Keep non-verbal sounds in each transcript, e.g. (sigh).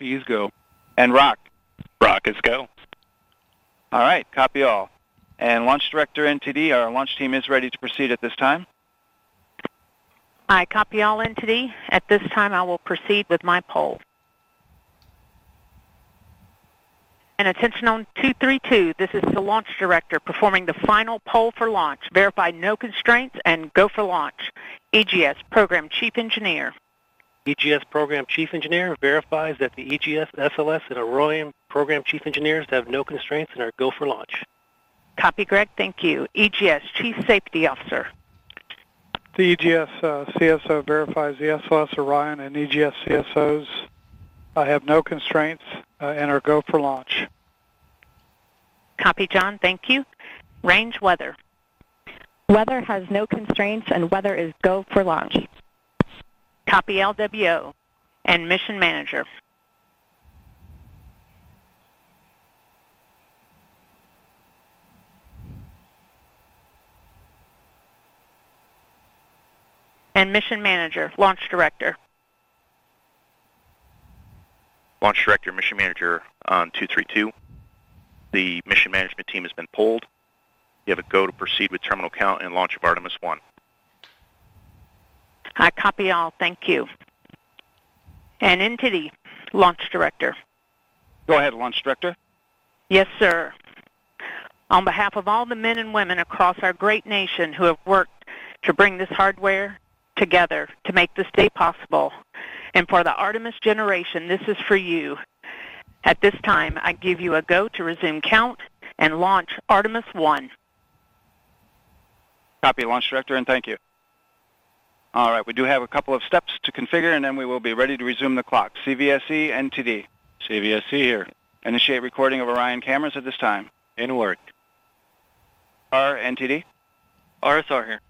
LP go. And rock. Rock is go. All right, copy all. And launch director NTD, our launch team is ready to proceed at this time. I copy all NTD. At this time, I will proceed with my poll. And attention on 232, this is the launch director performing the final poll for launch. Verify no constraints and go for launch. EGS Program Chief Engineer. EGS Program Chief Engineer verifies that the EGS, SLS, and Orion Program Chief Engineers have no constraints and are go for launch. Copy, Greg. Thank you. EGS Chief Safety Officer. The EGS uh, CSO verifies the SLS Orion and EGS CSOs uh, have no constraints uh, and are go for launch. Copy, John. Thank you. Range weather. Weather has no constraints and weather is go for launch. Copy LWO and mission manager. And mission manager, launch director. Launch director, mission manager on 232. The mission management team has been pulled. You have a go to proceed with terminal count and launch of Artemis 1. I copy all. Thank you. And into the launch director. Go ahead, launch director. Yes, sir. On behalf of all the men and women across our great nation who have worked to bring this hardware together to make this day possible, and for the Artemis generation, this is for you. At this time, I give you a go to resume count and launch Artemis 1. Copy, launch director, and thank you. All right, we do have a couple of steps to configure, and then we will be ready to resume the clock. CVSE, NTD. CVSC here. Initiate recording of Orion cameras at this time. In work. R, NTD. RSR here.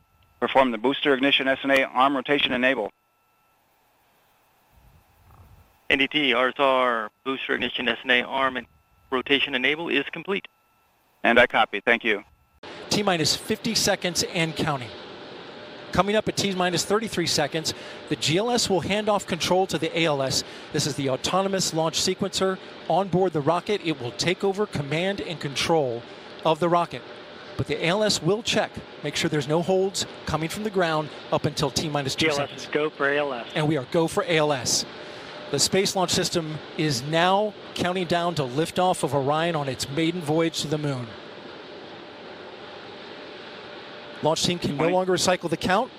Perform the booster ignition SNA arm rotation enable. NDT, RSR, booster ignition SNA arm and rotation enable is complete. And I copy. Thank you. T minus 50 seconds and counting. Coming up at T minus 33 seconds, the GLS will hand off control to the ALS. This is the autonomous launch sequencer. On board the rocket, it will take over command and control of the rocket. But the ALS will check, make sure there's no holds coming from the ground up until T minus two GLS seconds. go for ALS. And we are go for ALS. The Space Launch System is now counting down to liftoff of Orion on its maiden voyage to the moon. Launch team can no longer recycle the count.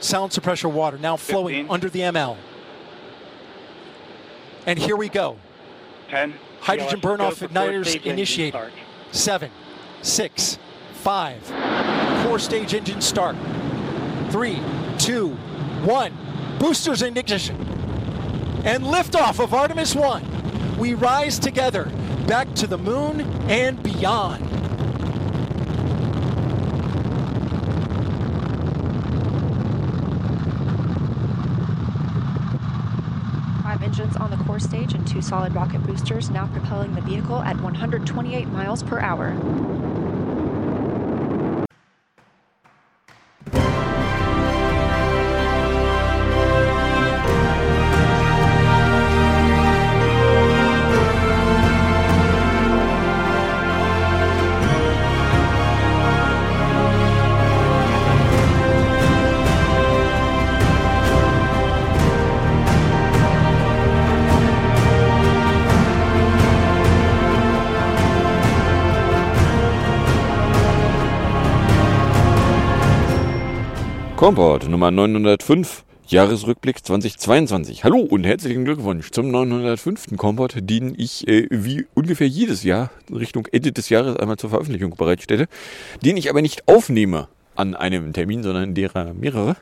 Sound suppressor water now flowing Fifteen. under the ML. And here we go. 10, Hydrogen burn-off igniters initiated. Seven, six, five. Four stage engine start. Three, two, one. Boosters in ignition. And liftoff of Artemis 1. We rise together back to the moon and beyond. Five core stage and two solid rocket boosters now propelling the vehicle at 128 miles per hour. Komport Nummer 905, Jahresrückblick 2022. Hallo und herzlichen Glückwunsch zum 905. Komport, den ich äh, wie ungefähr jedes Jahr Richtung Ende des Jahres einmal zur Veröffentlichung bereitstelle, den ich aber nicht aufnehme an einem Termin, sondern derer mehrere.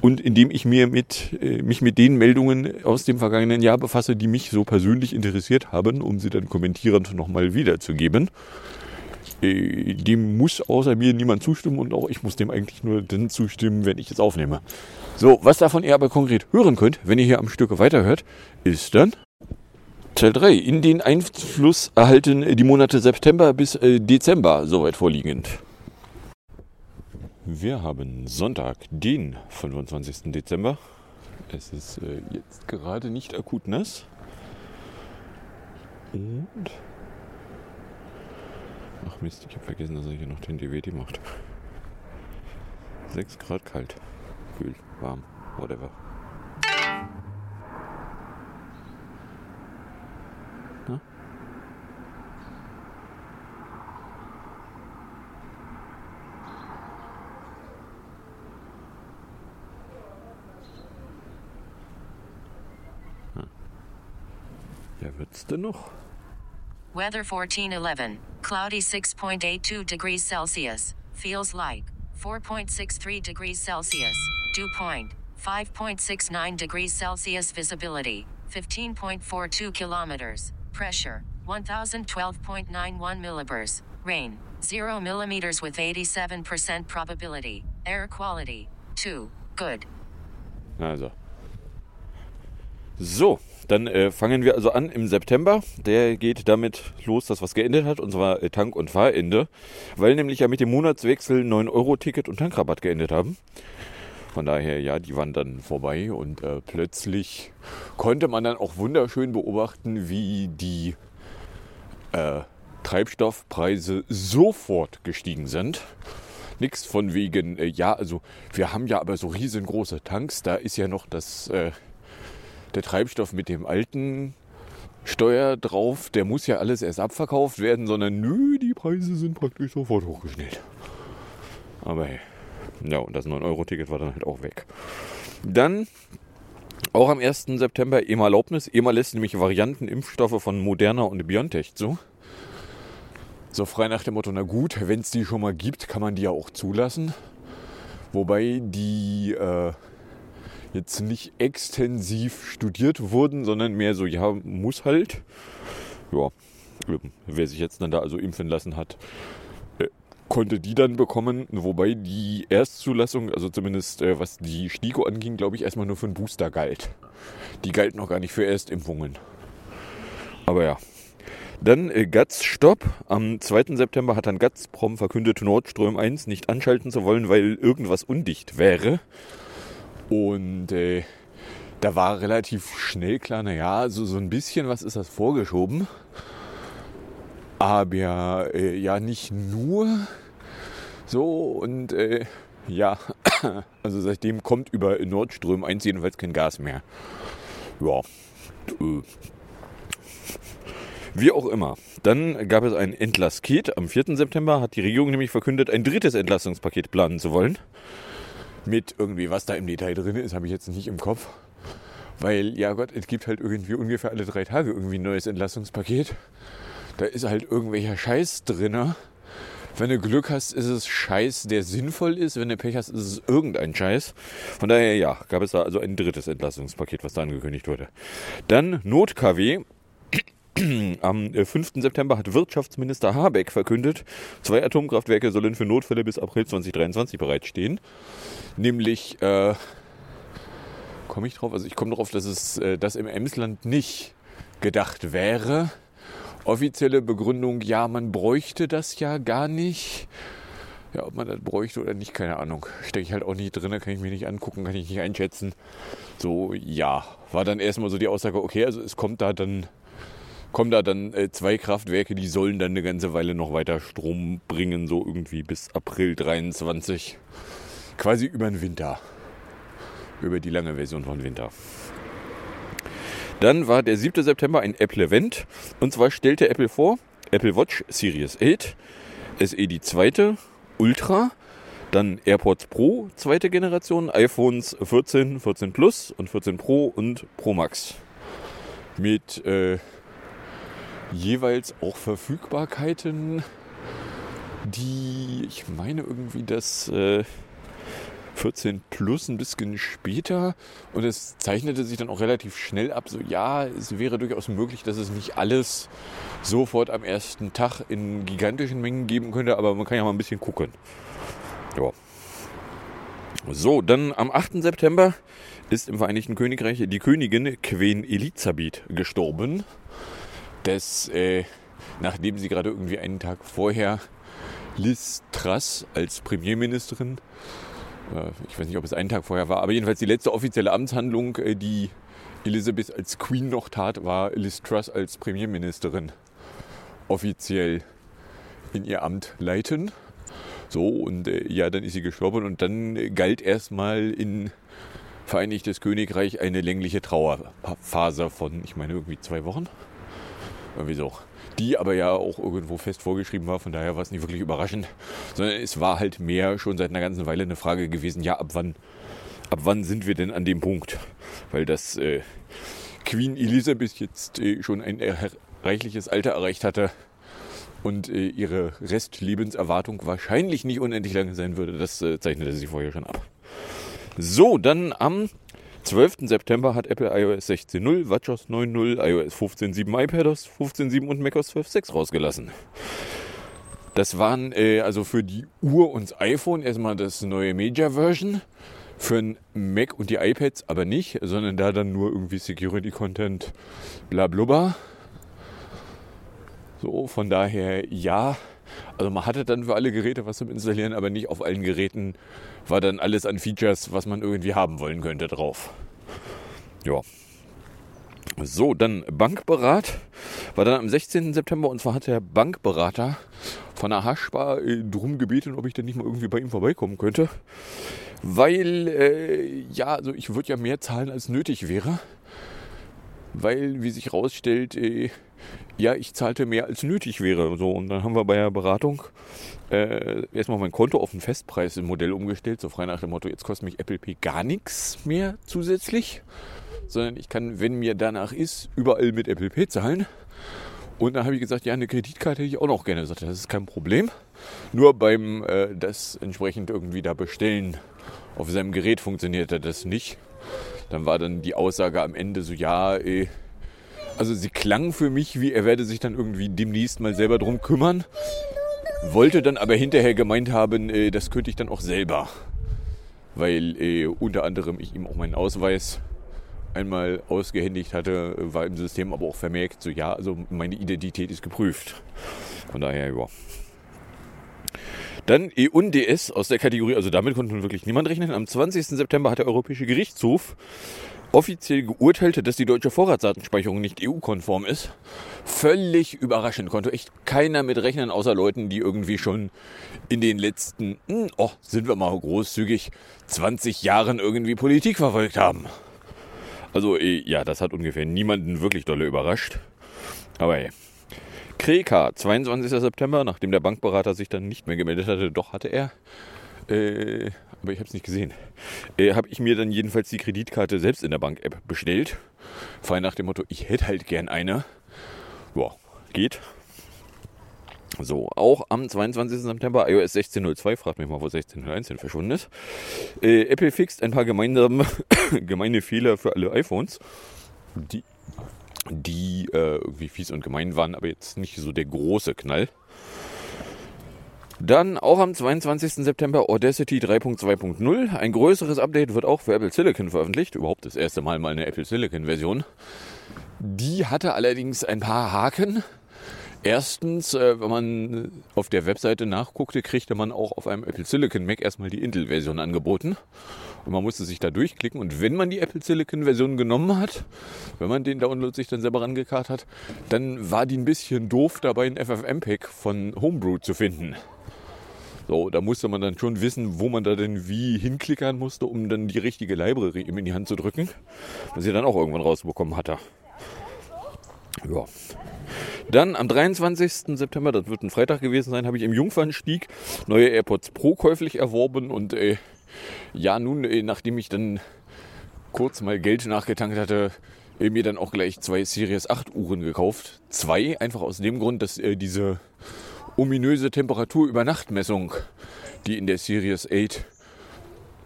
Und indem ich mir mit, äh, mich mit den Meldungen aus dem vergangenen Jahr befasse, die mich so persönlich interessiert haben, um sie dann kommentierend nochmal wiederzugeben. Äh, dem muss außer mir niemand zustimmen und auch ich muss dem eigentlich nur dann zustimmen, wenn ich es aufnehme. So, was davon ihr aber konkret hören könnt, wenn ihr hier am Stücke weiterhört, ist dann Teil 3. In den Einfluss erhalten die Monate September bis äh, Dezember soweit vorliegend. Wir haben Sonntag, den 25. Dezember. Es ist äh, jetzt gerade nicht akut nass. Und. Ach Mist, ich habe vergessen, dass er hier noch den DWD macht. 6 Grad kalt. Kühl, warm, whatever. Na? Hm. Ja, wird's denn noch? Weather 1411. Cloudy 6.82 degrees Celsius. Feels like 4.63 degrees Celsius. Dew point 5.69 degrees Celsius. Visibility 15.42 kilometers. Pressure 1012.91 millibars. Rain 0 millimeters with 87% probability. Air quality 2. Good. Also. So, dann äh, fangen wir also an im September. Der geht damit los, dass was geändert hat, und zwar äh, Tank- und Fahrende, weil nämlich ja mit dem Monatswechsel 9-Euro-Ticket und Tankrabatt geendet haben. Von daher, ja, die waren dann vorbei und äh, plötzlich konnte man dann auch wunderschön beobachten, wie die äh, Treibstoffpreise sofort gestiegen sind. Nichts von wegen, äh, ja, also wir haben ja aber so riesengroße Tanks, da ist ja noch das äh, der Treibstoff mit dem alten Steuer drauf, der muss ja alles erst abverkauft werden, sondern nö, die Preise sind praktisch sofort hochgeschnellt. Aber hey, ja, und das 9-Euro-Ticket war dann halt auch weg. Dann auch am 1. September EMA-Erlaubnis. EMA lässt nämlich Varianten Impfstoffe von Moderna und BioNTech zu. So frei nach dem Motto, na gut, wenn es die schon mal gibt, kann man die ja auch zulassen. Wobei die äh, jetzt nicht extensiv studiert wurden, sondern mehr so, ja, muss halt. Ja, wer sich jetzt dann da also impfen lassen hat, äh, konnte die dann bekommen. Wobei die Erstzulassung, also zumindest äh, was die STIKO anging, glaube ich, erstmal nur für einen Booster galt. Die galt noch gar nicht für Erstimpfungen. Aber ja. Dann äh, Stopp. Am 2. September hat dann Gazprom verkündet, Nord Stream 1 nicht anschalten zu wollen, weil irgendwas undicht wäre. Und äh, da war relativ schnell klar, naja, so, so ein bisschen was ist das vorgeschoben. Aber äh, ja, nicht nur so und äh, ja, (clears throat) also seitdem kommt über Nordström 1 jedenfalls kein Gas mehr. Ja. Äh. Wie auch immer. Dann gab es ein Entlassket. Am 4. September hat die Regierung nämlich verkündet, ein drittes Entlastungspaket planen zu wollen mit irgendwie, was da im Detail drin ist, habe ich jetzt nicht im Kopf. Weil, ja Gott, es gibt halt irgendwie ungefähr alle drei Tage irgendwie ein neues Entlassungspaket. Da ist halt irgendwelcher Scheiß drin. Wenn du Glück hast, ist es Scheiß, der sinnvoll ist. Wenn du Pech hast, ist es irgendein Scheiß. Von daher, ja, gab es da also ein drittes Entlassungspaket, was da angekündigt wurde. Dann Not-KW. (clears throat) Am 5. Äh, September hat Wirtschaftsminister Habeck verkündet, zwei Atomkraftwerke sollen für Notfälle bis April 2023 bereitstehen. Nämlich, äh, komme ich drauf? Also ich komme darauf, dass es äh, das im Emsland nicht gedacht wäre. Offizielle Begründung, ja, man bräuchte das ja gar nicht. Ja, ob man das bräuchte oder nicht, keine Ahnung. Stecke ich halt auch nicht drin, kann ich mir nicht angucken, kann ich nicht einschätzen. So, ja, war dann erstmal so die Aussage, okay, also es kommt da dann kommen da dann äh, zwei Kraftwerke, die sollen dann eine ganze Weile noch weiter Strom bringen, so irgendwie bis April 23. Quasi über den Winter. Über die lange Version von Winter. Dann war der 7. September ein Apple-Event. Und zwar stellte Apple vor, Apple Watch Series 8, SE die zweite, Ultra, dann AirPods Pro, zweite Generation, iPhones 14, 14 Plus und 14 Pro und Pro Max. Mit äh, jeweils auch Verfügbarkeiten, die, ich meine irgendwie das äh, 14 Plus ein bisschen später und es zeichnete sich dann auch relativ schnell ab, so ja, es wäre durchaus möglich, dass es nicht alles sofort am ersten Tag in gigantischen Mengen geben könnte, aber man kann ja mal ein bisschen gucken. Ja. So, dann am 8. September ist im Vereinigten Königreich die Königin Queen Elisabeth gestorben dass äh, nachdem sie gerade irgendwie einen Tag vorher Liz Truss als Premierministerin Äh, ich weiß nicht, ob es einen Tag vorher war, aber jedenfalls die letzte offizielle Amtshandlung, äh, die Elizabeth als Queen noch tat, war Liz Truss als Premierministerin offiziell in ihr Amt leiten. So, und äh, ja, dann ist sie gestorben und dann galt erstmal in Vereinigtes Königreich eine längliche Trauerphase von, ich meine, irgendwie zwei Wochen. Irgendwie so. Die aber ja auch irgendwo fest vorgeschrieben war, von daher war es nicht wirklich überraschend, sondern es war halt mehr schon seit einer ganzen Weile eine Frage gewesen, ja, ab wann, ab wann sind wir denn an dem Punkt? Weil das äh, Queen Elizabeth jetzt äh, schon ein reichliches Alter erreicht hatte und äh, ihre Restlebenserwartung wahrscheinlich nicht unendlich lange sein würde, das äh, zeichnete sie vorher schon ab. So, dann am 12. September hat Apple iOS 16.0, WatchOS 9.0, iOS 15.7, iPadOS 15.7 und macOS 12.6 rausgelassen. Das waren äh, also für die Uhr und das iPhone erstmal das neue Major Version. Für ein Mac und die iPads aber nicht, sondern da dann nur irgendwie Security Content, bla blubber. So, von daher ja. Also man hatte dann für alle Geräte was zum Installieren, aber nicht auf allen Geräten war dann alles an Features, was man irgendwie haben wollen könnte, drauf. Ja. So, dann Bankberat. War dann am 16. September und zwar hat der Bankberater von der Haschbar äh, drum gebeten, ob ich denn nicht mal irgendwie bei ihm vorbeikommen könnte. Weil, äh, ja, also ich würde ja mehr zahlen als nötig wäre. Weil, wie sich rausstellt, äh, ja, ich zahlte mehr als nötig wäre. So, und dann haben wir bei der Beratung äh, erstmal mein Konto auf ein Festpreismodell umgestellt, so frei nach dem Motto, jetzt kostet mich Apple Pay gar nichts mehr zusätzlich, sondern ich kann, wenn mir danach ist, überall mit Apple Pay zahlen. Und dann habe ich gesagt, ja, eine Kreditkarte hätte ich auch noch gerne. Ich sagte, das ist kein Problem. Nur beim äh, das entsprechend irgendwie da bestellen auf seinem Gerät funktionierte das nicht. Dann war dann die Aussage am Ende so, ja, äh, also sie klang für mich, wie er werde sich dann irgendwie demnächst mal selber drum kümmern. Wollte dann aber hinterher gemeint haben, äh, das könnte ich dann auch selber. Weil äh, unter anderem ich ihm auch meinen Ausweis einmal ausgehändigt hatte, war im System aber auch vermerkt, so ja, also meine Identität ist geprüft. Von daher, ja. Dann EUNDS aus der Kategorie, also damit konnte nun wirklich niemand rechnen. Am 20. September hat der Europäische Gerichtshof offiziell geurteilt, dass die deutsche Vorratsdatenspeicherung nicht EU-konform ist. Völlig überraschend. Konnte echt keiner mit rechnen, außer Leuten, die irgendwie schon in den letzten, hm, oh, sind wir mal großzügig, 20 Jahren irgendwie Politik verfolgt haben. Also äh, ja, das hat ungefähr niemanden wirklich dolle überrascht. Aber hey. Kreka, 22. September, nachdem der Bankberater sich dann nicht mehr gemeldet hatte, doch hatte er. Äh, aber ich habe es nicht gesehen. Äh, habe ich mir dann jedenfalls die Kreditkarte selbst in der Bank-App bestellt. Frei nach dem Motto, ich hätte halt gern eine. Ja, geht. So, auch am 22. September iOS 16.02, fragt mich mal, wo 16.01 denn verschwunden ist. Äh, Apple fixt ein paar gemeinsame, (coughs) gemeine Fehler für alle iPhones, die, die äh, irgendwie fies und gemein waren, aber jetzt nicht so der große Knall. Dann auch am 22. September Audacity 3.2.0. Ein größeres Update wird auch für Apple Silicon veröffentlicht. Überhaupt das erste Mal mal eine Apple Silicon Version. Die hatte allerdings ein paar Haken. Erstens, äh, wenn man auf der Webseite nachguckte, kriegte man auch auf einem Apple Silicon Mac erstmal die Intel-Version angeboten. Und man musste sich da durchklicken. Und wenn man die Apple Silicon Version genommen hat, wenn man den Download sich dann selber rangekarrt hat, dann war die ein bisschen doof dabei, ein FFmpeg von Homebrew zu finden. So, da musste man dann schon wissen, wo man da denn wie hinklickern musste, um dann die richtige Library ihm in die Hand zu drücken, was ich dann auch irgendwann rausbekommen hatte. Ja. Dann am 23. September, das wird ein Freitag gewesen sein, habe ich im Jungfernstieg neue AirPods Pro käuflich erworben und äh, ja, nun, äh, nachdem ich dann kurz mal Geld nachgetankt hatte, äh, mir dann auch gleich zwei Series 8 Uhren gekauft. Zwei, einfach aus dem Grund, dass äh, diese ominöse Temperaturübernachtmessung, die in der Series 8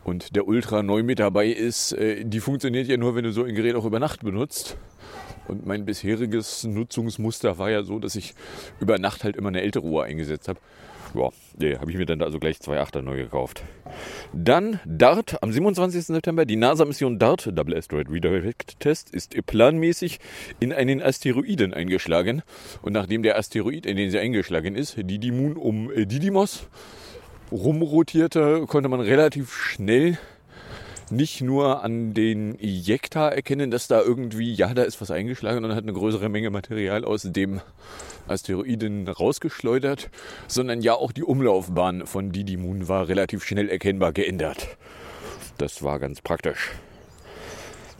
und der Ultra neu mit dabei ist, äh, die funktioniert ja nur, wenn du so ein Gerät auch über Nacht benutzt. Und mein bisheriges Nutzungsmuster war ja so, dass ich über Nacht halt immer eine ältere Uhr eingesetzt habe. Ja, nee, habe ich mir dann also gleich zwei Achter neu gekauft. Dann DART am 27. September. Die NASA-Mission DART, Double Asteroid Redirect Test, ist planmäßig in einen Asteroiden eingeschlagen. Und nachdem der Asteroid, in den sie eingeschlagen ist, Didymoon um äh, Didymos, rumrotierte, konnte man relativ schnell nicht nur an den Ejekta erkennen, dass da irgendwie, ja, da ist was eingeschlagen und hat eine größere Menge Material aus dem Asteroiden rausgeschleudert, sondern ja auch die Umlaufbahn von Didi Moon war relativ schnell erkennbar geändert. Das war ganz praktisch.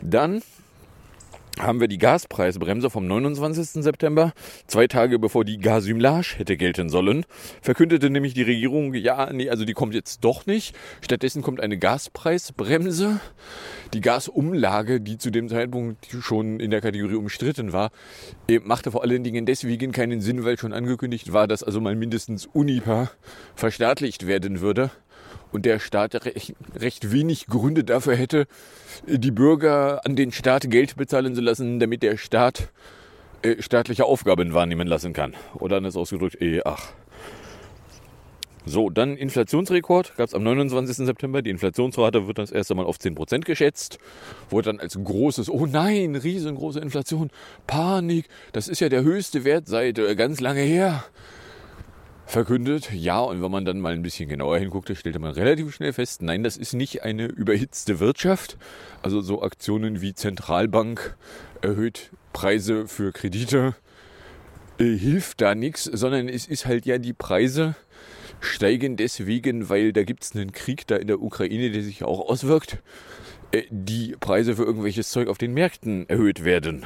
Dann haben wir die Gaspreisbremse vom 29. September, zwei Tage bevor die Gasumlage hätte gelten sollen, verkündete nämlich die Regierung, ja, nee, also die kommt jetzt doch nicht. Stattdessen kommt eine Gaspreisbremse. Die Gasumlage, die zu dem Zeitpunkt schon in der Kategorie umstritten war, äh, machte vor allen Dingen deswegen keinen Sinn, weil schon angekündigt war, dass also mal mindestens Unipa verstaatlicht werden würde und der Staat recht, recht wenig Gründe dafür hätte, die Bürger an den Staat Geld bezahlen zu lassen, damit der Staat äh, staatliche Aufgaben wahrnehmen lassen kann. Oder anders ausgedrückt, eh, ach. So, dann Inflationsrekord gab es am 29. September. Die Inflationsrate wird das erste Mal auf 10% geschätzt. Wurde dann als großes, oh nein, riesengroße Inflation, Panik, das ist ja der höchste Wert seit äh, ganz lange her verkündet. Ja, und wenn man dann mal ein bisschen genauer hinguckte, stellte man relativ schnell fest, nein, das ist nicht eine überhitzte Wirtschaft. Also so Aktionen wie Zentralbank erhöht Preise für Kredite äh, hilft da nichts, sondern es ist halt ja die Preise steigen deswegen, weil da gibt es einen Krieg da in der Ukraine, der sich auch auswirkt, äh, die Preise für irgendwelches Zeug auf den Märkten erhöht werden.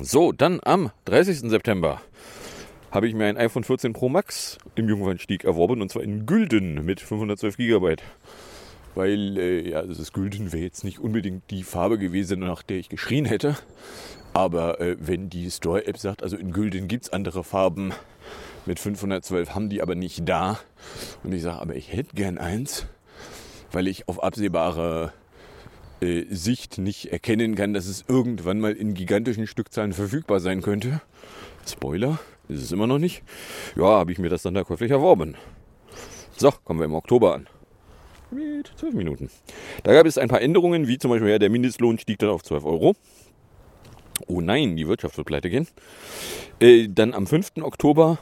So, dann am 30. September habe ich mir ein iPhone 14 Pro Max im Jungfernstieg erworben und zwar in Gülden mit 512 GB. Weil, äh, ja, das Gülden wäre jetzt nicht unbedingt die Farbe gewesen, nach der ich geschrien hätte. Aber äh, wenn die Store-App sagt, also in Gülden gibt es andere Farben mit 512, haben die aber nicht da. Und ich sage, aber ich hätte gern eins, weil ich auf absehbare äh, Sicht nicht erkennen kann, dass es irgendwann mal in gigantischen Stückzahlen verfügbar sein könnte. Spoiler, ist es immer noch nicht. Ja, habe ich mir das dann da käuflich erworben. So, kommen wir im Oktober an. Mit 12 Minuten. Da gab es ein paar Änderungen, wie zum Beispiel ja, der Mindestlohn stieg dann auf 12 Euro. Oh nein, die Wirtschaft wird pleite gehen. Äh, dann am 5. Oktober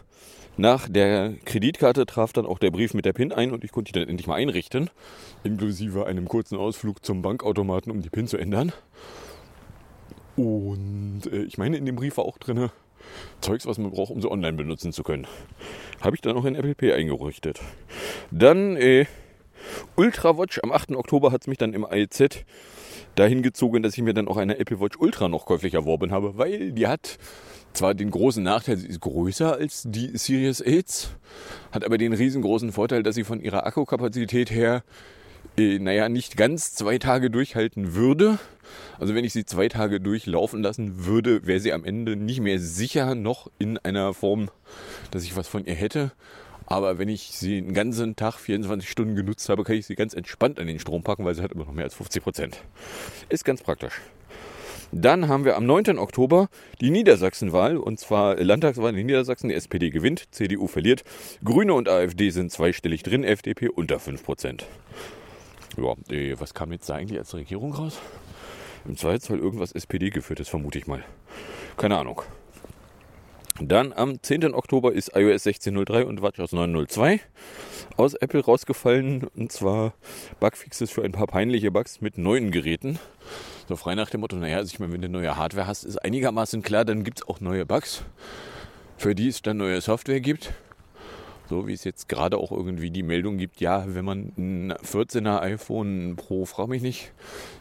nach der Kreditkarte traf dann auch der Brief mit der PIN ein und ich konnte die dann endlich mal einrichten. Inklusive einem kurzen Ausflug zum Bankautomaten, um die PIN zu ändern. Und äh, ich meine, in dem Brief war auch drin, Zeugs, was man braucht, um sie online benutzen zu können. Habe ich dann auch in Apple Pay eingerichtet. Dann äh, Ultrawatch. Am 8. Oktober hat es mich dann im IZ dahin gezogen, dass ich mir dann auch eine Apple Watch Ultra noch käuflich erworben habe, weil die hat zwar den großen Nachteil, sie ist größer als die Series 8, hat aber den riesengroßen Vorteil, dass sie von ihrer Akkukapazität her äh, naja, nicht ganz zwei Tage durchhalten würde. Also wenn ich sie zwei Tage durchlaufen lassen würde, wäre sie am Ende nicht mehr sicher noch in einer Form, dass ich was von ihr hätte. Aber wenn ich sie einen ganzen Tag, 24 Stunden genutzt habe, kann ich sie ganz entspannt an den Strom packen, weil sie hat immer noch mehr als 50 Prozent. Ist ganz praktisch. Dann haben wir am 9. Oktober die Niedersachsenwahl, und zwar Landtagswahl in Niedersachsen. Die SPD gewinnt, CDU verliert. Grüne und AfD sind zweistellig drin, FDP unter 5 Prozent. Ja, äh, was kam jetzt da eigentlich als Regierung raus? Im Zweifelsfall irgendwas SPD geführtes, vermute ich mal. Keine Ahnung. Dann am 10. Oktober ist iOS 16.03 und WatchOS 9.02 aus Apple rausgefallen. Und zwar Bugfixes für ein paar peinliche Bugs mit neuen Geräten. So frei nach dem Motto, naja, also ich meine, wenn du neue Hardware hast, ist einigermaßen klar, dann gibt es auch neue Bugs, für die es dann neue Software gibt. So wie es jetzt gerade auch irgendwie die Meldung gibt, ja, wenn man ein 14er iPhone Pro, frag mich nicht,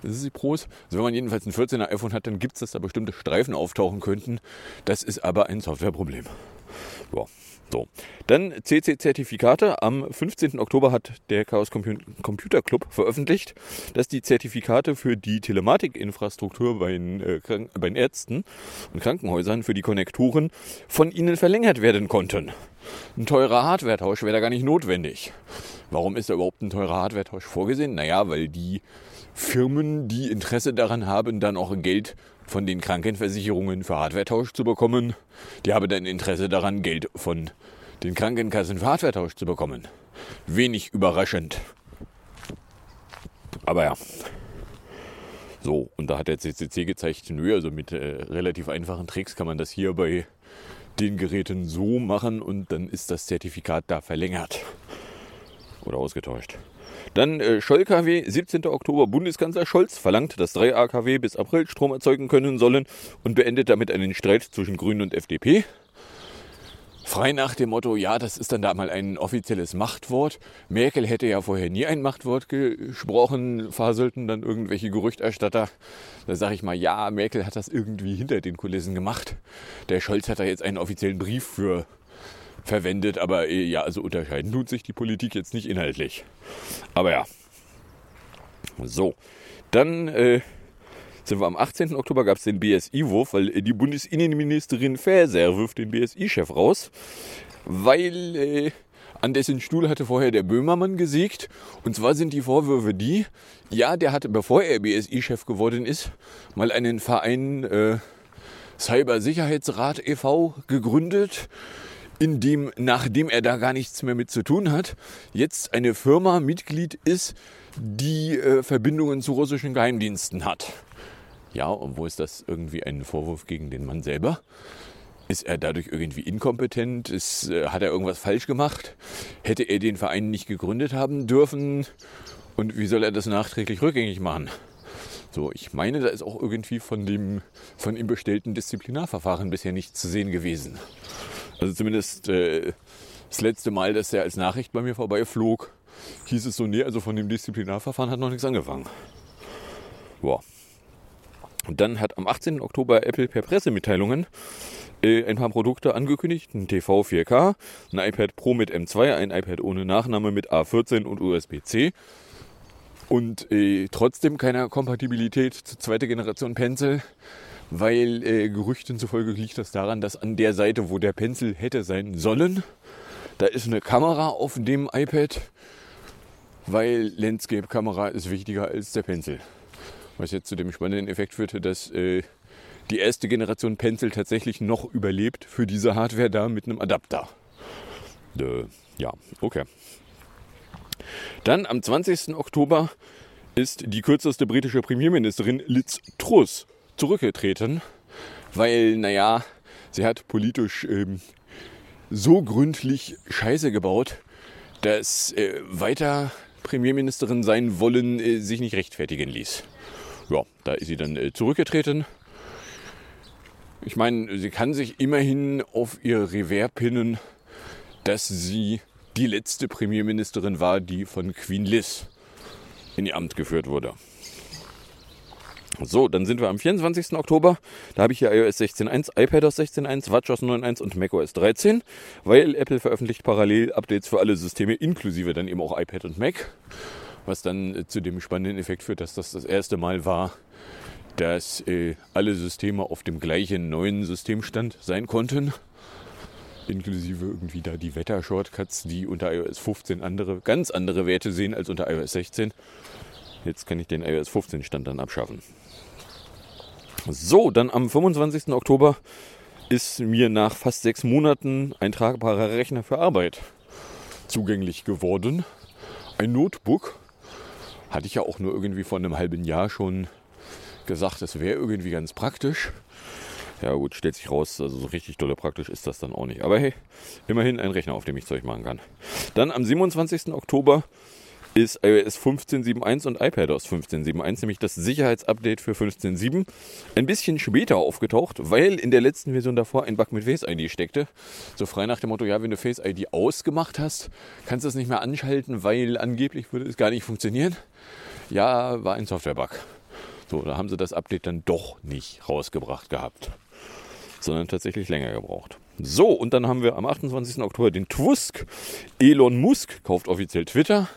ist die Pros. Also wenn man jedenfalls ein 14er iPhone hat, dann gibt es, dass da bestimmte Streifen auftauchen könnten. Das ist aber ein Softwareproblem. Ja, so. Dann CC-Zertifikate. Am 15. Oktober hat der Chaos Computer Club veröffentlicht, dass die Zertifikate für die Telematikinfrastruktur bei äh, bei den Ärzten und Krankenhäusern für die Konnektoren von ihnen verlängert werden konnten. Ein teurer Hardware-Tausch wäre da gar nicht notwendig. Warum ist da überhaupt ein teurer Hardware-Tausch vorgesehen? Naja, weil die Firmen, die Interesse daran haben, dann auch Geld von den Krankenversicherungen für Hardware-Tausch zu bekommen, die haben dann Interesse daran, Geld von den Krankenkassen für Hardware-Tausch zu bekommen. Wenig überraschend. Aber ja. So, und da hat der CCC gezeigt, nö, also mit äh, relativ einfachen Tricks kann man das hier bei den Geräten so machen und dann ist das Zertifikat da verlängert oder ausgetauscht. Dann äh, Scholl-KW, 17. Oktober, Bundeskanzler Scholz verlangt, dass drei AKW bis April Strom erzeugen können sollen und beendet damit einen Streit zwischen Grünen und FDP. Frei nach dem Motto, ja, das ist dann da mal ein offizielles Machtwort. Merkel hätte ja vorher nie ein Machtwort gesprochen, faselten dann irgendwelche Gerüchterstatter. Da sage ich mal, ja, Merkel hat das irgendwie hinter den Kulissen gemacht. Der Scholz hat da jetzt einen offiziellen Brief für verwendet, aber äh, ja, also unterscheiden tut sich die Politik jetzt nicht inhaltlich. Aber ja. So, dann äh, sind wir am 18. Oktober, gab es den BSI-Wurf, weil äh, die Bundesinnenministerin Faeser wirft den BSI-Chef raus, weil äh, an dessen Stuhl hatte vorher der Böhmermann gesägt. Und zwar sind die Vorwürfe die, ja, der hatte, bevor er BSI-Chef geworden ist, mal einen Verein äh, Cybersicherheitsrat e.V. gegründet in dem, nachdem er da gar nichts mehr mit zu tun hat, jetzt eine Firma Mitglied ist, die äh, Verbindungen zu russischen Geheimdiensten hat. Ja, und wo ist das irgendwie ein Vorwurf gegen den Mann selber? Ist er dadurch irgendwie inkompetent? Ist, äh, hat er irgendwas falsch gemacht? Hätte er den Verein nicht gegründet haben dürfen? Und wie soll er das nachträglich rückgängig machen? So, ich meine, da ist auch irgendwie von dem von ihm bestellten Disziplinarverfahren bisher nichts zu sehen gewesen. Also zumindest äh, das letzte Mal, dass er als Nachricht bei mir vorbeiflog, hieß es so, nee, also von dem Disziplinarverfahren hat noch nichts angefangen. Boah. Und dann hat am 18. Oktober Apple per Pressemitteilungen äh, ein paar Produkte angekündigt. Ein TV 4K, ein iPad Pro mit M2, ein iPad ohne Nachname mit A14 und USB-C. Und äh, trotzdem keine Kompatibilität zur zweiten Generation Pencil weil äh, Gerüchten zufolge liegt das daran, dass an der Seite, wo der Pencil hätte sein sollen, da ist eine Kamera auf dem iPad, weil Landscape-Kamera ist wichtiger als der Pencil. Was jetzt zu dem spannenden Effekt führte, dass äh, die erste Generation Pencil tatsächlich noch überlebt für diese Hardware da mit einem Adapter. Äh, ja, okay. Dann am 20. Oktober ist die kürzeste britische Premierministerin Liz Truss zurückgetreten, weil, naja, sie hat politisch ähm, so gründlich Scheiße gebaut, dass äh, weiter Premierministerin sein wollen äh, sich nicht rechtfertigen ließ. Ja, da ist sie dann äh, zurückgetreten. Ich meine, sie kann sich immerhin auf ihr Revers pinnen, dass sie die letzte Premierministerin war, die von Queen Liz in ihr Amt geführt wurde. So, dann sind wir am 24. Oktober. Da habe ich hier iOS 16.1, iPadOS 16.1, WatchOS 9.1 und macOS 13, weil Apple veröffentlicht parallel Updates für alle Systeme, inklusive dann eben auch iPad und Mac. Was dann äh, zu dem spannenden Effekt führt, dass das das erste Mal war, dass äh, alle Systeme auf dem gleichen neuen Systemstand sein konnten. Inklusive irgendwie da die Wetter-Shortcuts, die unter iOS 15 andere, ganz andere Werte sehen als unter iOS 16. Jetzt kann ich den iOS 15 Stand dann abschaffen. So, dann am 25. Oktober ist mir nach fast sechs Monaten ein tragbarer Rechner für Arbeit zugänglich geworden. Ein Notebook. Hatte ich ja auch nur irgendwie vor einem halben Jahr schon gesagt, das wäre irgendwie ganz praktisch. Ja gut, stellt sich raus, also so richtig dolle praktisch ist das dann auch nicht. Aber hey, immerhin ein Rechner, auf dem ich Zeug machen kann. Dann am 27. Oktober ist iOS 15.7.1 und iPadOS 15.7.1, nämlich das Sicherheitsupdate für 15.7, ein bisschen später aufgetaucht, weil in der letzten Version davor ein Bug mit Face ID steckte. So frei nach dem Motto, ja, wenn du Face ID ausgemacht hast, kannst du es nicht mehr anschalten, weil angeblich würde es gar nicht funktionieren. Ja, war ein Software-Bug. So, da haben sie das Update dann doch nicht rausgebracht gehabt, sondern tatsächlich länger gebraucht. So, und dann haben wir am 28. Oktober den Twusk. Elon Musk kauft offiziell Twitter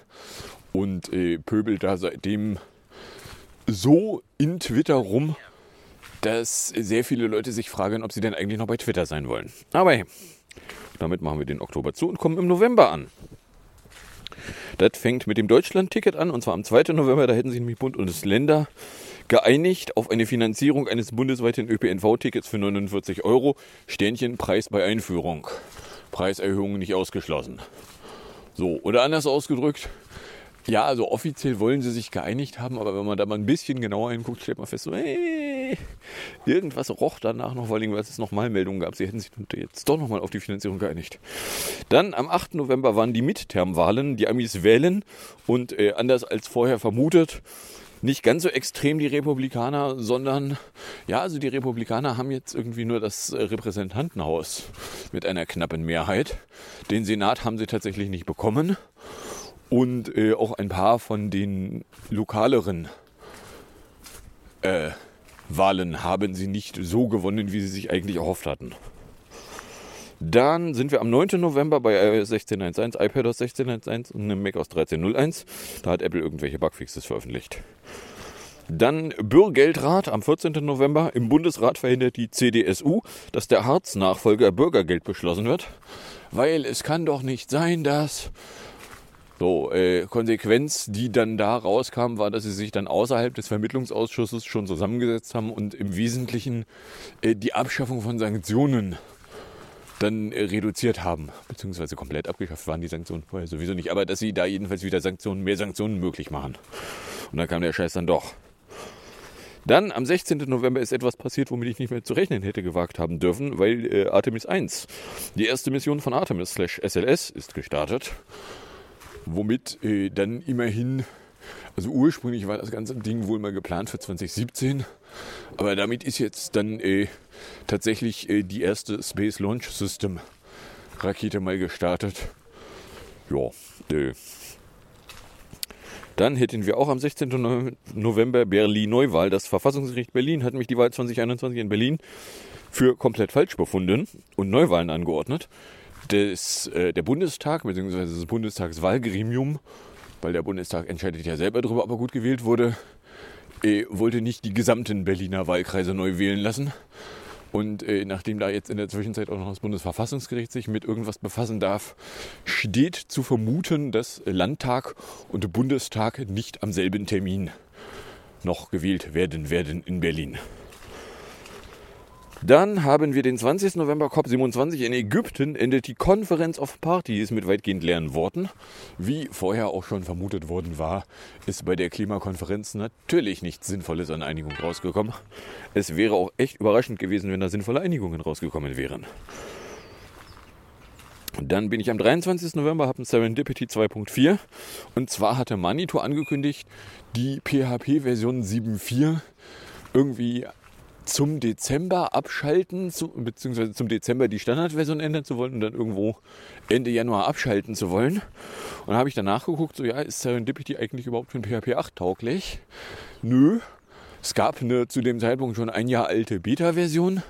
und äh, pöbelt da seitdem so in Twitter rum, dass sehr viele Leute sich fragen, ob sie denn eigentlich noch bei Twitter sein wollen. Aber hey, damit machen wir den Oktober zu und kommen im November an. Das fängt mit dem Deutschland-Ticket an, und zwar am 2. November, da hätten sich nämlich Bund und das Länder geeinigt auf eine Finanzierung eines bundesweiten ÖPNV-Tickets für 49 Euro. Sternchen Preis bei Einführung. Preiserhöhungen nicht ausgeschlossen. So, oder anders ausgedrückt, ja, also offiziell wollen sie sich geeinigt haben, aber wenn man da mal ein bisschen genauer hinguckt, stellt man fest, so, hey, irgendwas roch danach noch, vor allem, weil es nochmal Meldungen gab. Sie hätten sich jetzt doch nochmal auf die Finanzierung geeinigt. Dann am 8. November waren die Midterm-Wahlen. Die Amis wählen und äh, anders als vorher vermutet, nicht ganz so extrem die Republikaner, sondern ja, also die Republikaner haben jetzt irgendwie nur das äh, Repräsentantenhaus mit einer knappen Mehrheit. Den Senat haben sie tatsächlich nicht bekommen und äh, auch ein paar von den lokaleren äh, Wahlen haben sie nicht so gewonnen, wie sie sich eigentlich erhofft hatten. Dann sind wir am 9. November bei iOS 16.1.1, iPadOS 16.1.1 und einem macOS 13.0.1. Da hat Apple irgendwelche Bugfixes veröffentlicht. Dann Bürgergeldrat am 14. November. Im Bundesrat verhindert die CDSU, dass der Harz-Nachfolger Bürgergeld beschlossen wird. Weil es kann doch nicht sein, dass so, äh, Konsequenz, die dann da rauskam, war, dass sie sich dann außerhalb des Vermittlungsausschusses schon zusammengesetzt haben und im Wesentlichen äh, die Abschaffung von Sanktionen dann äh, reduziert haben, beziehungsweise komplett abgeschafft waren die Sanktionen vorher sowieso nicht, aber dass sie da jedenfalls wieder Sanktionen, mehr Sanktionen möglich machen. Und dann kam der Scheiß dann doch. Dann am 16. November ist etwas passiert, womit ich nicht mehr zu rechnen hätte gewagt haben dürfen, weil äh, Artemis 1, die erste Mission von Artemis slash SLS ist gestartet womit äh, dann immerhin, also ursprünglich war das ganze Ding wohl mal geplant für 2017, aber damit ist jetzt dann äh, tatsächlich äh, die erste Space Launch System Rakete mal gestartet. Ja, äh. Dann hätten wir auch am 16. November Berlin-Neuwahl. Das Verfassungsgericht Berlin hat nämlich die Wahl 2021 in Berlin für komplett falsch befunden und Neuwahlen angeordnet des, äh, der Bundestag bzw. das Bundestagswahlgremium, weil der Bundestag entscheidet ja selber darüber, ob er gut gewählt wurde, äh, wollte nicht die gesamten Berliner Wahlkreise neu wählen lassen. Und äh, nachdem da jetzt in der Zwischenzeit auch noch das Bundesverfassungsgericht sich mit irgendwas befassen darf, steht zu vermuten, dass Landtag und Bundestag nicht am selben Termin noch gewählt werden werden in Berlin. Dann haben wir den 20. November COP27 in Ägypten, endet die Conference of Parties mit weitgehend leeren Worten. Wie vorher auch schon vermutet worden war, ist bei der Klimakonferenz natürlich nichts Sinnvolles an Einigung rausgekommen. Es wäre auch echt überraschend gewesen, wenn da sinnvolle Einigungen rausgekommen wären. Dann bin ich am 23. November, habe ein Serendipity 2.4 und zwar hatte Manito angekündigt, die PHP-Version 7.4 irgendwie zum Dezember abschalten, zu, beziehungsweise zum Dezember die Standardversion ändern zu wollen und dann irgendwo Ende Januar abschalten zu wollen. Und dann habe ich danach geguckt, so ja, ist Serendipity eigentlich überhaupt für ein PHP 8 tauglich? Nö. Es gab eine zu dem Zeitpunkt schon ein Jahr alte Beta-Version,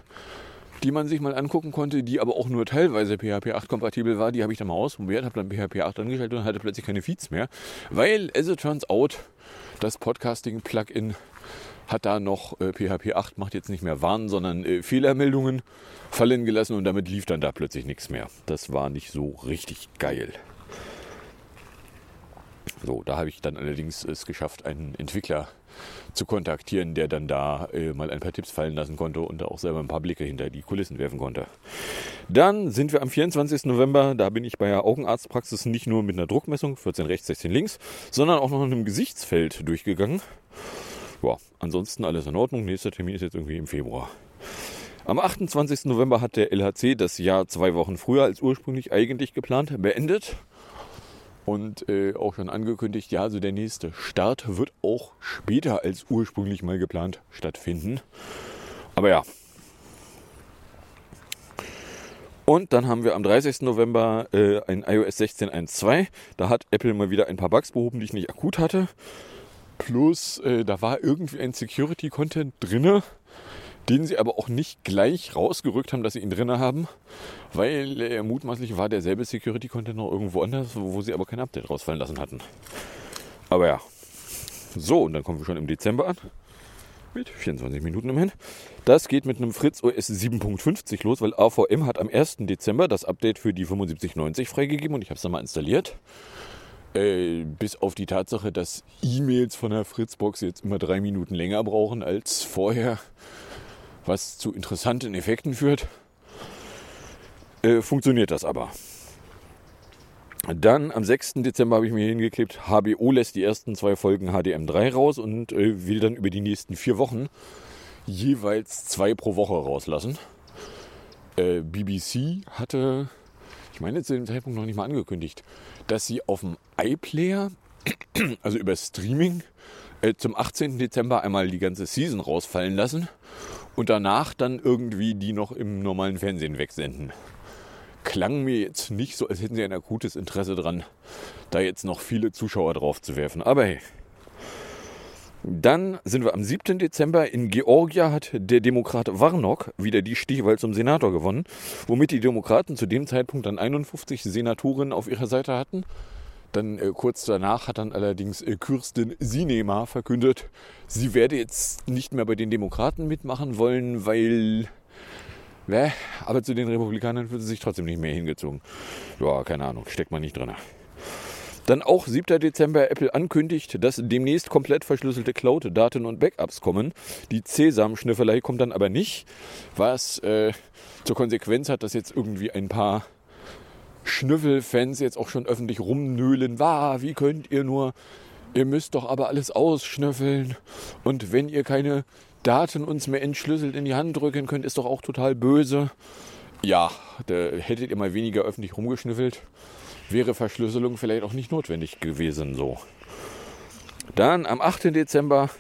die man sich mal angucken konnte, die aber auch nur teilweise PHP 8 kompatibel war. Die habe ich dann mal ausprobiert, habe dann PHP 8 angeschaltet und hatte plötzlich keine Feeds mehr, weil, as it turns out, das Podcasting-Plugin hat da noch äh, PHP 8, macht jetzt nicht mehr Warnen, sondern äh, Fehlermeldungen fallen gelassen und damit lief dann da plötzlich nichts mehr. Das war nicht so richtig geil. So, da habe ich dann allerdings es geschafft, einen Entwickler zu kontaktieren, der dann da äh, mal ein paar Tipps fallen lassen konnte und auch selber ein paar Blicke hinter die Kulissen werfen konnte. Dann sind wir am 24. November, da bin ich bei der Augenarztpraxis nicht nur mit einer Druckmessung, 14 rechts, 16 links, sondern auch noch in einem Gesichtsfeld durchgegangen ja, ansonsten alles in Ordnung. Nächster Termin ist jetzt irgendwie im Februar. Am 28. November hat der LHC das Jahr zwei Wochen früher als ursprünglich eigentlich geplant beendet. Und äh, auch schon angekündigt, ja, also der nächste Start wird auch später als ursprünglich mal geplant stattfinden. Aber ja. Und dann haben wir am 30. November äh, ein iOS 16.1.2. Da hat Apple mal wieder ein paar Bugs behoben, die ich nicht akut hatte. Plus, äh, da war irgendwie ein Security-Content drinne, den sie aber auch nicht gleich rausgerückt haben, dass sie ihn drinne haben, weil äh, mutmaßlich war derselbe Security-Content noch irgendwo anders, wo sie aber kein Update rausfallen lassen hatten. Aber ja. So, und dann kommen wir schon im Dezember an. Mit 24 Minuten immerhin. Das geht mit einem Fritz OS 7.50 los, weil AVM hat am 1. Dezember das Update für die 7590 freigegeben und ich habe es dann mal installiert. Äh, bis auf die Tatsache, dass E-Mails von der Fritzbox jetzt immer drei Minuten länger brauchen als vorher, was zu interessanten Effekten führt, äh, funktioniert das aber. Dann am 6. Dezember habe ich mir hingeklebt, HBO lässt die ersten zwei Folgen HDM3 raus und äh, will dann über die nächsten vier Wochen jeweils zwei pro Woche rauslassen. Äh, BBC hatte, ich meine zu dem Zeitpunkt noch nicht mal angekündigt, dass sie auf dem iPlayer, (clears throat) also über Streaming, äh, zum 18. Dezember einmal die ganze Season rausfallen lassen und danach dann irgendwie die noch im normalen Fernsehen wegsenden. Klang mir jetzt nicht so, als hätten sie ein akutes Interesse dran, da jetzt noch viele Zuschauer drauf zu werfen. Aber hey. Dann sind wir am 7. Dezember in Georgia hat der Demokrat Warnock wieder die Stichwahl zum Senator gewonnen, womit die Demokraten zu dem Zeitpunkt dann 51 Senatoren auf ihrer Seite hatten. Dann äh, kurz danach hat dann allerdings äh, Kürstin Sinema verkündet, sie werde jetzt nicht mehr bei den Demokraten mitmachen wollen, weil aber zu den Republikanern fühlt sie sich trotzdem nicht mehr hingezogen. Ja, keine Ahnung, steckt man nicht drin. Dann auch 7. Dezember Apple ankündigt, dass demnächst komplett verschlüsselte Cloud-Daten und Backups kommen. Die Sesam-Schnüffelei kommt dann aber nicht, was äh, zur Konsequenz hat, dass jetzt irgendwie ein paar Schnüffelfans jetzt auch schon öffentlich rumnöhlen. War, wie könnt ihr nur? Ihr müsst doch aber alles ausschnüffeln. Und wenn ihr keine Daten uns mehr entschlüsselt in die Hand drücken könnt, ist doch auch total böse. Ja, da hättet ihr mal weniger öffentlich rumgeschnüffelt wäre Verschlüsselung vielleicht auch nicht notwendig gewesen. So. Dann am 8. Dezember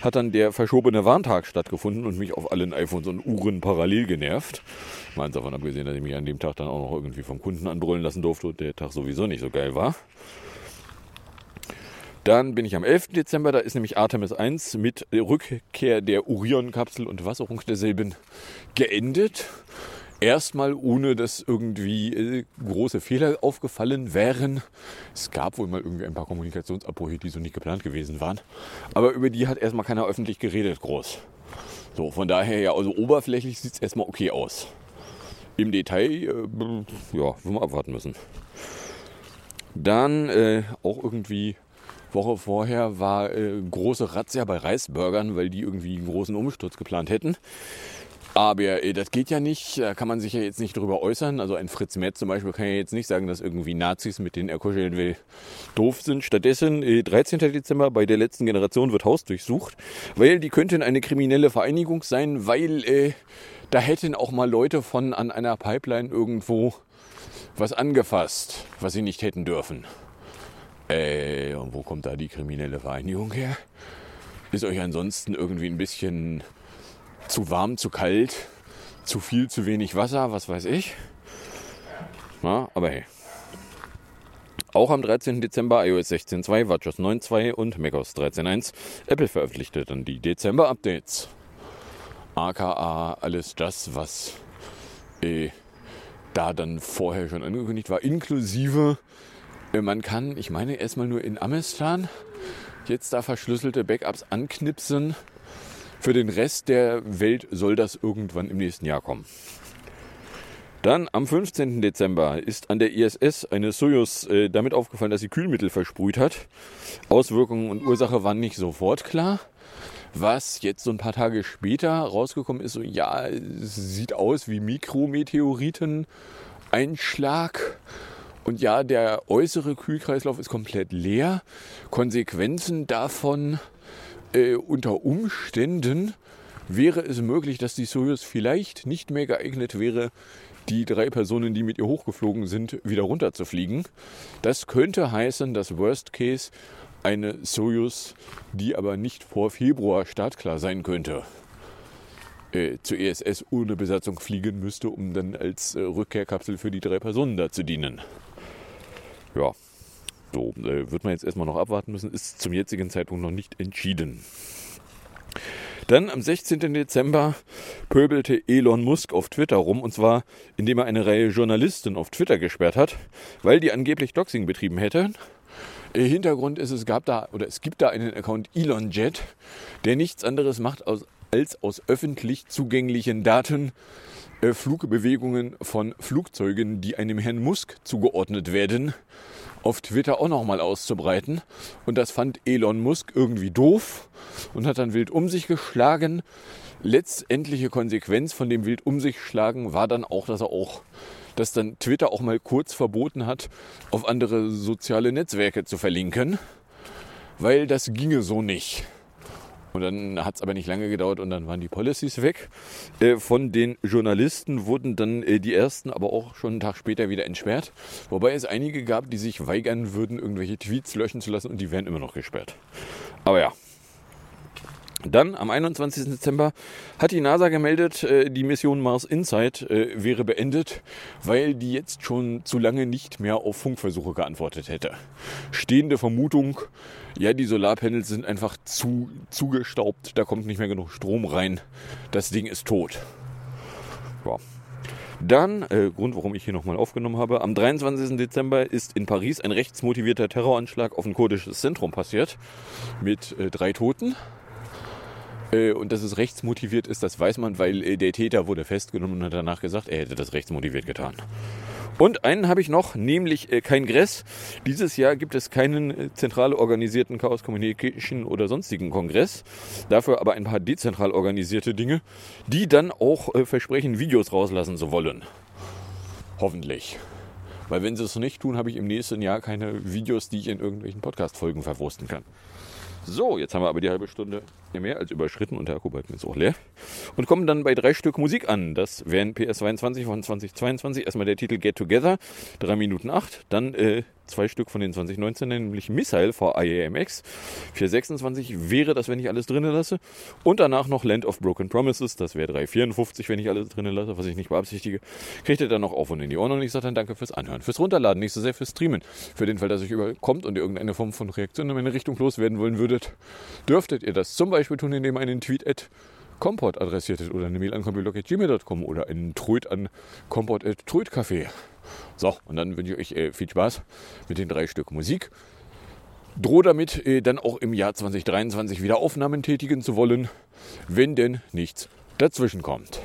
hat dann der verschobene Warntag stattgefunden und mich auf allen iPhones und Uhren parallel genervt. Meins davon abgesehen, dass ich mich an dem Tag dann auch noch irgendwie vom Kunden anbrüllen lassen durfte und der Tag sowieso nicht so geil war. Dann bin ich am 11. Dezember, da ist nämlich Artemis 1 mit Rückkehr der Orion-Kapsel und Wasserung derselben geendet erstmal ohne dass irgendwie äh, große Fehler aufgefallen wären. Es gab wohl mal irgendwie ein paar Kommunikationsabbrüche, die so nicht geplant gewesen waren. Aber über die hat erstmal keiner öffentlich geredet, groß. So, von daher ja, also oberflächlich sieht es erstmal okay aus. Im Detail, äh, ja, wollen wir abwarten müssen. Dann äh, auch irgendwie Woche vorher war äh, große Razzia bei Reisburgern, weil die irgendwie einen großen Umsturz geplant hätten. Aber äh, das geht ja nicht, da kann man sich ja jetzt nicht drüber äußern. Also ein Fritz Metz zum Beispiel kann ja jetzt nicht sagen, dass irgendwie Nazis, mit denen er kuscheln will, doof sind. Stattdessen, äh, 13. Dezember bei der letzten Generation wird Haus durchsucht, weil die könnten eine kriminelle Vereinigung sein, weil äh, da hätten auch mal Leute von an einer Pipeline irgendwo was angefasst, was sie nicht hätten dürfen. Äh, und wo kommt da die kriminelle Vereinigung her? Ist euch ansonsten irgendwie ein bisschen zu warm, zu kalt, zu viel, zu wenig Wasser, was weiß ich. Na, aber hey. Auch am 13. Dezember iOS 16.2, WatchOS 9.2 und macOS 13.1. Apple veröffentlichte dann die Dezember-Updates. AKA alles das, was äh, da dann vorher schon angekündigt war, inklusive äh, man kann, ich meine erstmal nur in Amistan, jetzt da verschlüsselte Backups anknipsen für den Rest der Welt soll das irgendwann im nächsten Jahr kommen. Dann am 15. Dezember ist an der ISS eine Soyuz äh, damit aufgefallen, dass sie Kühlmittel versprüht hat. Auswirkungen und Ursache waren nicht sofort klar. Was jetzt so ein paar Tage später rausgekommen ist, so ja, es sieht aus wie Mikrometeoriteneinschlag. Und ja, der äußere Kühlkreislauf ist komplett leer. Konsequenzen davon äh, unter Umständen wäre es möglich, dass die Soyuz vielleicht nicht mehr geeignet wäre, die drei Personen, die mit ihr hochgeflogen sind, wieder runterzufliegen. Das könnte heißen, dass Worst Case eine Soyuz, die aber nicht vor Februar startklar sein könnte, äh, zur ESS ohne Besatzung fliegen müsste, um dann als äh, Rückkehrkapsel für die drei Personen da zu dienen. Ja, so, äh, wird man jetzt erstmal noch abwarten müssen, ist zum jetzigen Zeitpunkt noch nicht entschieden. Dann am 16. Dezember pöbelte Elon Musk auf Twitter rum, und zwar indem er eine Reihe Journalisten auf Twitter gesperrt hat, weil die angeblich Doxing betrieben hätten. Hintergrund ist, es gab da oder es gibt da einen Account ElonJet, der nichts anderes macht als, als aus öffentlich zugänglichen Daten äh, Flugbewegungen von Flugzeugen, die einem Herrn Musk zugeordnet werden, auf Twitter auch nochmal auszubreiten. Und das fand Elon Musk irgendwie doof und hat dann wild um sich geschlagen. Letztendliche Konsequenz von dem wild um sich schlagen war dann auch, dass er auch, dass dann Twitter auch mal kurz verboten hat, auf andere soziale Netzwerke zu verlinken, weil das ginge so nicht. Und dann hat es aber nicht lange gedauert und dann waren die Policies weg. Äh, von den Journalisten wurden dann äh, die ersten, aber auch schon einen Tag später wieder entsperrt. Wobei es einige gab, die sich weigern würden, irgendwelche Tweets löschen zu lassen und die werden immer noch gesperrt. Aber ja, dann am 21. Dezember hat die NASA gemeldet, äh, die Mission Mars Insight äh, wäre beendet, weil die jetzt schon zu lange nicht mehr auf Funkversuche geantwortet hätte. Stehende Vermutung, ja, die Solarpanels sind einfach zu zugestaubt, da kommt nicht mehr genug Strom rein. Das Ding ist tot. Ja. Dann, äh, Grund, warum ich hier nochmal aufgenommen habe, am 23. Dezember ist in Paris ein rechtsmotivierter Terroranschlag auf ein kurdisches Zentrum passiert mit äh, drei Toten. Äh, und dass es rechtsmotiviert ist, das weiß man, weil äh, der Täter wurde festgenommen und hat danach gesagt, er hätte das rechtsmotiviert getan. Und einen habe ich noch, nämlich äh, kein Gress. Dieses Jahr gibt es keinen zentral organisierten Chaos Communication oder sonstigen Kongress. Dafür aber ein paar dezentral organisierte Dinge, die dann auch versprechen, Videos rauslassen zu wollen. Hoffentlich. Weil wenn sie es nicht tun, habe ich im nächsten Jahr keine Videos, die ich in irgendwelchen Podcast-Folgen verwursten kann. So, jetzt haben wir aber die halbe Stunde mehr als überschritten und der Akkubalken ist auch leer. Und kommen dann bei drei Stück Musik an. Das wären PS22 von 2022. Erstmal der Titel Get Together, 3 Minuten 8. Dann äh, zwei Stück von den 2019, nämlich Missile vor IAMX. 426 wäre das, wenn ich alles drinnen lasse. Und danach noch Land of Broken Promises. Das wäre 354, wenn ich alles drinnen lasse, was ich nicht beabsichtige. Kriegt ihr dann noch auf und in die Ohren. Und ich sage dann danke fürs Anhören, fürs Runterladen, nicht so sehr fürs Streamen. Für den Fall, dass euch überkommt und ihr irgendeine Form von Reaktion in meine Richtung loswerden wollen würdet, dürftet ihr das zum Beispiel tun, indem ihr einen Tweet at Comport adressiertet oder eine Mail an computerblog.gmail.com oder einen Tröd an comport.trödcafé. So, und dann wünsche ich euch äh, viel Spaß mit den drei Stück Musik. Drohe damit, äh, dann auch im Jahr 2023 wieder Aufnahmen tätigen zu wollen, wenn denn nichts dazwischen kommt.